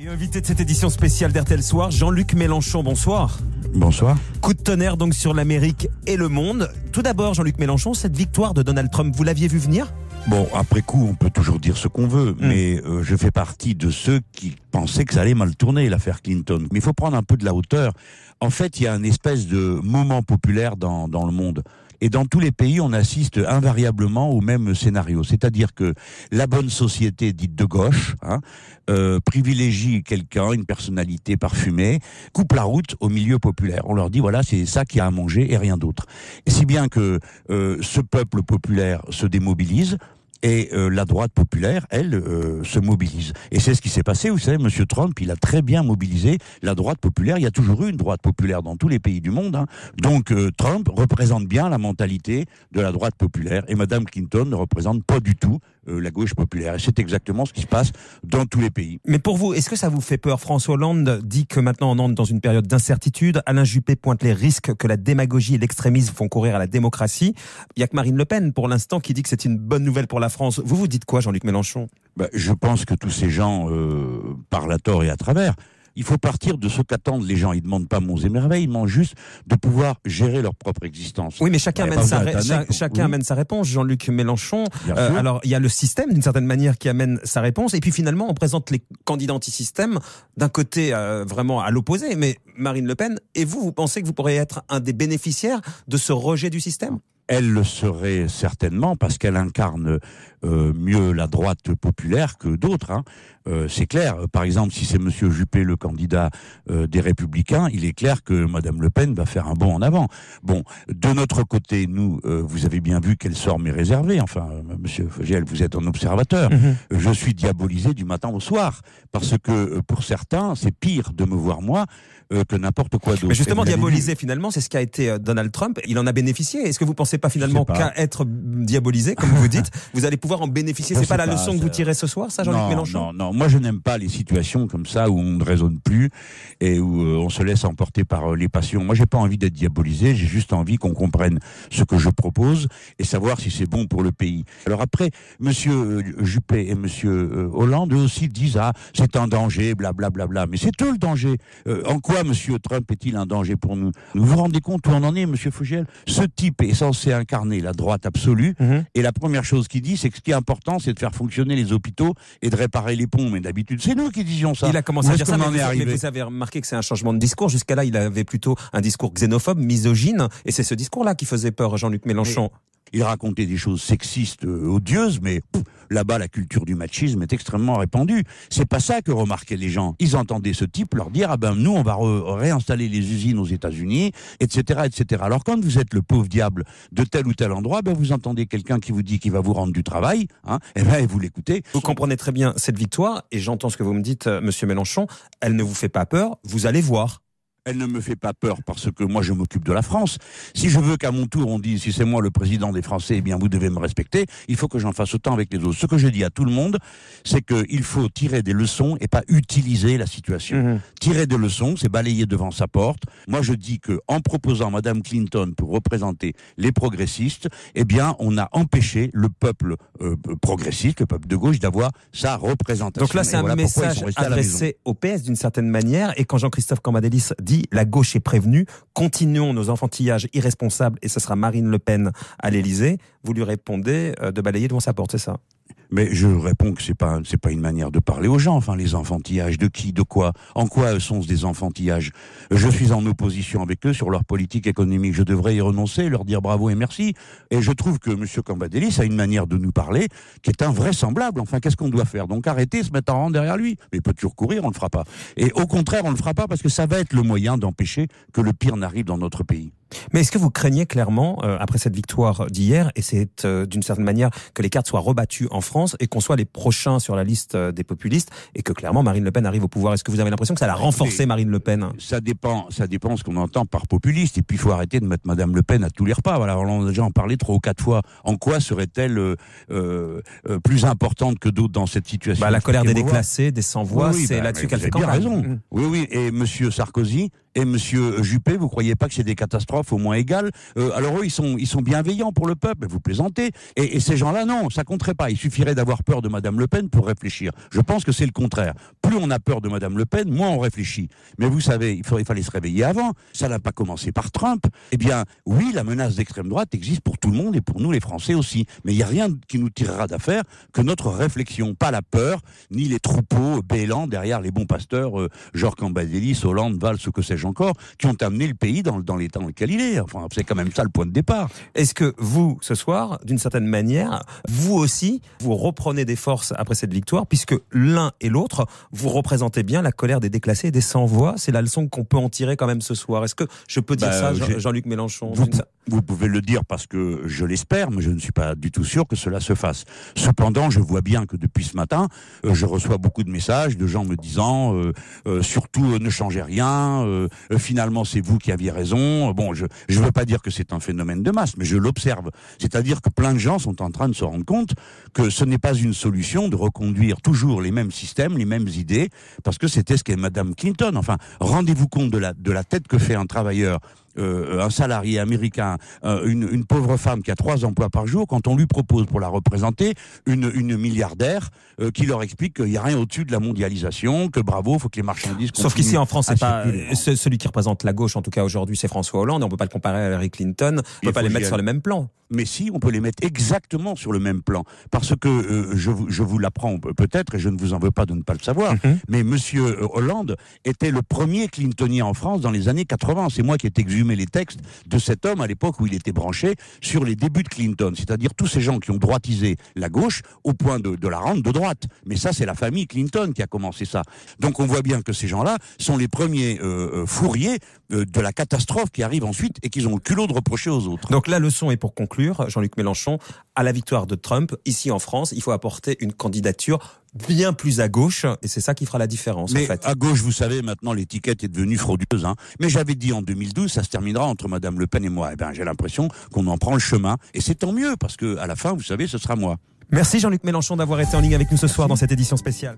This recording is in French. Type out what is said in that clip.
Et invité de cette édition spéciale d'RTL Soir, Jean-Luc Mélenchon, bonsoir. Bonsoir. Coup de tonnerre donc sur l'Amérique et le monde. Tout d'abord, Jean-Luc Mélenchon, cette victoire de Donald Trump, vous l'aviez vu venir? Bon, après coup, on peut toujours dire ce qu'on veut, mais euh, je fais partie de ceux qui pensaient que ça allait mal tourner, l'affaire Clinton. Mais il faut prendre un peu de la hauteur. En fait, il y a un espèce de moment populaire dans, dans le monde. Et dans tous les pays, on assiste invariablement au même scénario. C'est-à-dire que la bonne société dite de gauche hein, euh, privilégie quelqu'un, une personnalité parfumée, coupe la route au milieu populaire. On leur dit, voilà, c'est ça qui a à manger et rien d'autre. Si bien que euh, ce peuple populaire se démobilise, et euh, la droite populaire, elle, euh, se mobilise. Et c'est ce qui s'est passé. Vous savez, Monsieur Trump, il a très bien mobilisé la droite populaire. Il y a toujours eu une droite populaire dans tous les pays du monde. Hein. Donc euh, Trump représente bien la mentalité de la droite populaire. Et Madame Clinton ne représente pas du tout la gauche populaire. Et c'est exactement ce qui se passe dans tous les pays. Mais pour vous, est-ce que ça vous fait peur François Hollande dit que maintenant on entre dans une période d'incertitude. Alain Juppé pointe les risques que la démagogie et l'extrémisme font courir à la démocratie. Il y a que Marine Le Pen, pour l'instant, qui dit que c'est une bonne nouvelle pour la France. Vous vous dites quoi, Jean-Luc Mélenchon? Bah, Je pense que tous ces gens euh, parlent à tort et à travers. Il faut partir de ce qu'attendent les gens. Ils ne demandent pas monts et merveilles, ils demandent juste de pouvoir gérer leur propre existence. Oui, mais chacun, amène sa, chacun amène sa réponse. Jean-Luc Mélenchon. Euh, alors, il y a le système, d'une certaine manière, qui amène sa réponse. Et puis finalement, on présente les candidats anti-système d'un côté euh, vraiment à l'opposé. Mais Marine Le Pen, et vous, vous pensez que vous pourriez être un des bénéficiaires de ce rejet du système? Elle le serait certainement parce qu'elle incarne euh, mieux la droite populaire que d'autres. Hein. Euh, c'est clair. Par exemple, si c'est Monsieur Juppé le candidat euh, des Républicains, il est clair que Madame Le Pen va faire un bond en avant. Bon, de notre côté, nous, vous avez bien vu qu'elle sort mais réservée. Enfin, Monsieur Fogel, vous êtes un observateur. Mhm. Je suis diabolisé du matin au soir parce que pour certains, c'est pire de me voir moi que n'importe quoi d'autre. Mais justement, diabolisé finalement, c'est ce qu'a été Donald Trump. Il en a bénéficié. Est-ce que vous pensez pas finalement qu'à être diabolisé, comme vous dites, vous allez pouvoir en bénéficier C'est pas la leçon que vous tirez ce soir, ça, Jean-Luc Mélenchon? Non, non, moi je n'aime pas les situations comme ça où on ne raisonne plus et où euh, on se laisse emporter par euh, les passions. Moi, j'ai pas envie d'être diabolisé, j'ai juste envie qu'on comprenne ce que je propose et savoir si c'est bon pour le pays. Alors après, Monsieur euh, Juppé et Monsieur Hollande eux aussi disent ah c'est un danger, blablabla. Bla, bla, bla. Mais c'est eux le danger. en quoi Monsieur Trump est-il un danger pour nous? Vous vous rendez compte où on en est, Monsieur Fougel? Ce type est censé incarner la droite absolue. Mhm. Et la première chose qu'il dit, c'est que ce qui est important, c'est de faire fonctionner les hôpitaux et de réparer les ponts. Mais d'habitude, c'est nous qui disions ça. Il a commencé à dire ça, mais, vous, vous avez remarqué que c'est un changement de discours. Jusqu'à là, il avait plutôt un discours xénophobe, misogyne, et c'est ce discours-là qui faisait peur, Jean-Luc Mélenchon. Il racontait des choses sexistes, euh, odieuses, mais là-bas, la culture du machisme est extrêmement répandue. C'est pas ça que remarquaient les gens. Ils entendaient ce type leur dire, ah ben, nous, on va réinstaller les usines aux États-Unis, etc., etc. Alors, quand vous êtes le pauvre diable de tel ou tel endroit, ben, vous entendez quelqu'un qui vous dit qu'il va vous rendre du travail, hein, et ben, vous l'écoutez. Vous comprenez très bien cette victoire, et j'entends ce que vous me dites, euh, monsieur Mélenchon, elle ne vous fait pas peur, vous allez voir elle ne me fait pas peur parce que moi je m'occupe de la France. Si je veux qu'à mon tour on dise si c'est moi le président des Français, eh bien vous devez me respecter, il faut que j'en fasse autant avec les autres. Ce que je dis à tout le monde, c'est qu'il faut tirer des leçons et pas utiliser la situation. Mhm. Tirer des leçons, c'est balayer devant sa porte. Moi je dis que en proposant Madame Clinton pour représenter les progressistes, eh bien on a empêché le peuple euh, progressiste, le peuple de gauche, d'avoir sa représentation. Donc là c'est un message adressé au PS d'une certaine manière. Et quand Jean-Christophe Cambadélis dit la gauche est prévenue, continuons nos enfantillages irresponsables et ce sera Marine Le Pen à l'Élysée, vous lui répondez euh, de balayer devant sa porte, c'est ça? Mais je réponds que c'est pas c'est pas une manière de parler aux gens. Enfin, les enfantillages de qui, de quoi, en quoi sont-ce des enfantillages? Je suis en opposition avec eux sur leur politique économique. Je devrais y renoncer, leur dire bravo et merci. Et je trouve que M. Cambadélis a une manière de nous parler qui est invraisemblable. Enfin, qu'est-ce qu'on doit faire? Donc arrêter, se mettre en rang derrière lui. Mais il peut toujours courir, on le fera pas. Et au contraire, on le fera pas parce que ça va être le moyen d'empêcher que le pire n'arrive dans notre pays. Mais est-ce que vous craignez clairement, euh, après cette victoire d'hier, et c'est euh, d'une certaine manière que les cartes soient rebattues en France et qu'on soit les prochains sur la liste euh, des populistes et que clairement Marine Le Pen arrive au pouvoir? Est-ce que vous avez l'impression que ça a renforcé Marine Le Pen? Ça dépend, ça dépend ce qu'on entend par populiste. Et puis il faut arrêter de mettre Madame Le Pen à tous les repas. Voilà, on a déjà en parlé trois ou quatre fois. En quoi serait-elle plus importante que d'autres dans cette situation? Bah, La colère des déclassés, des sans-voix, c'est bah, là-dessus qu'elle fait campagne. raison. Mm. Oui, oui. Et Monsieur Sarkozy et Monsieur Juppé, vous croyez pas que c'est des catastrophes catastrophe au moins égale. Euh, alors eux, ils sont, bienveillants pour le peuple, vous plaisantez. Et, ces gens-là, non, ça compterait pas. Il suffirait d'avoir peur de Madame Le Pen pour réfléchir. Je pense que c'est le contraire. Plus on a peur de Madame Le Pen, moins on réfléchit. Mais vous savez, il, il fallait se réveiller avant. Ça n'a pas commencé par Trump. Eh bien, oui, la menace d'extrême droite existe pour tout le monde et pour nous les Français aussi. Mais il n'y a rien qui nous tirera d'affaire que notre réflexion, pas la peur, ni les troupeaux bêlants derrière les bons pasteurs, euh, Georges Cambadélis, Hollande, Valls, ou que sais-je encore, qui ont amené le pays dans, dans l'état dans lequel il est. Enfin, c'est quand même ça le point de départ. Est-ce que vous, ce soir, d'une certaine manière, vous aussi, vous reprenez des forces après cette victoire, puisque l'un et l'autre, vous représentez bien la colère des déclassés et des sans-voix? C'est la leçon qu'on peut en tirer quand même ce soir. Est-ce que je peux dire bah, ça, Jean-Luc Mélenchon vous pouvez le dire parce que je l'espère, mais je ne suis pas du tout sûr que cela se fasse. Cependant, je vois bien que depuis ce matin, euh, je reçois beaucoup de messages de gens me disant euh, euh, surtout ne changez rien, finalement c'est vous qui aviez raison. Bon, je ne veux pas dire que c'est un phénomène de masse, mais je l'observe. C'est-à-dire que plein de gens sont en train de se rendre compte que ce n'est pas une solution de reconduire toujours les mêmes systèmes, les mêmes idées, parce que c'était ce qu'est Madame Clinton. Enfin, rendez-vous compte de la, de la tête que fait un travailleur euh, un salarié américain, euh, une, une, pauvre femme qui a trois emplois par jour, quand on lui propose pour la représenter une, une milliardaire euh, qui leur explique qu'il n'y a rien au-dessus de la mondialisation, que bravo, faut que les marchandises. Sauf qu'ici en France, c'est pas celui qui représente la gauche, en tout cas aujourd'hui, c'est François Hollande. On peut pas le comparer à Hillary Clinton. On peut pas les mettre sur le même plan. Mais si, on peut les mettre exactement sur le même plan, parce que je, je vous l'apprends peut-être, et je ne vous en veux pas de ne pas le savoir, mhm. mais Monsieur Hollande était le premier Clintonien en France dans les années 80. C'est moi qui ai exhumé les textes de cet homme à l'époque où il était branché sur les débuts de Clinton, c'est-à-dire tous ces gens qui ont droitisé la gauche au point de, la rendre de droite. Mais ça, c'est la famille Clinton qui a commencé ça. Donc on voit bien que ces gens-là sont les premiers euh, euh fourriers euh, de la catastrophe qui arrive ensuite et qu'ils ont le culot de reprocher aux autres. Donc la leçon est pour conclure, Jean-Luc Mélenchon, à la victoire de Trump, ici en France, il faut apporter une candidature bien plus à gauche, et c'est ça qui fera la différence. Mais en fait. à gauche, vous savez, maintenant l'étiquette est devenue frauduleuse. Hein. Mais j'avais dit en 2012, ça se terminera entre Madame Le Pen et moi. Eh ben, j'ai l'impression qu'on en prend le chemin, et c'est tant mieux parce que à la fin, vous savez, ce sera moi. Merci Jean-Luc Mélenchon d'avoir été en ligne avec nous ce soir dans cette édition spéciale.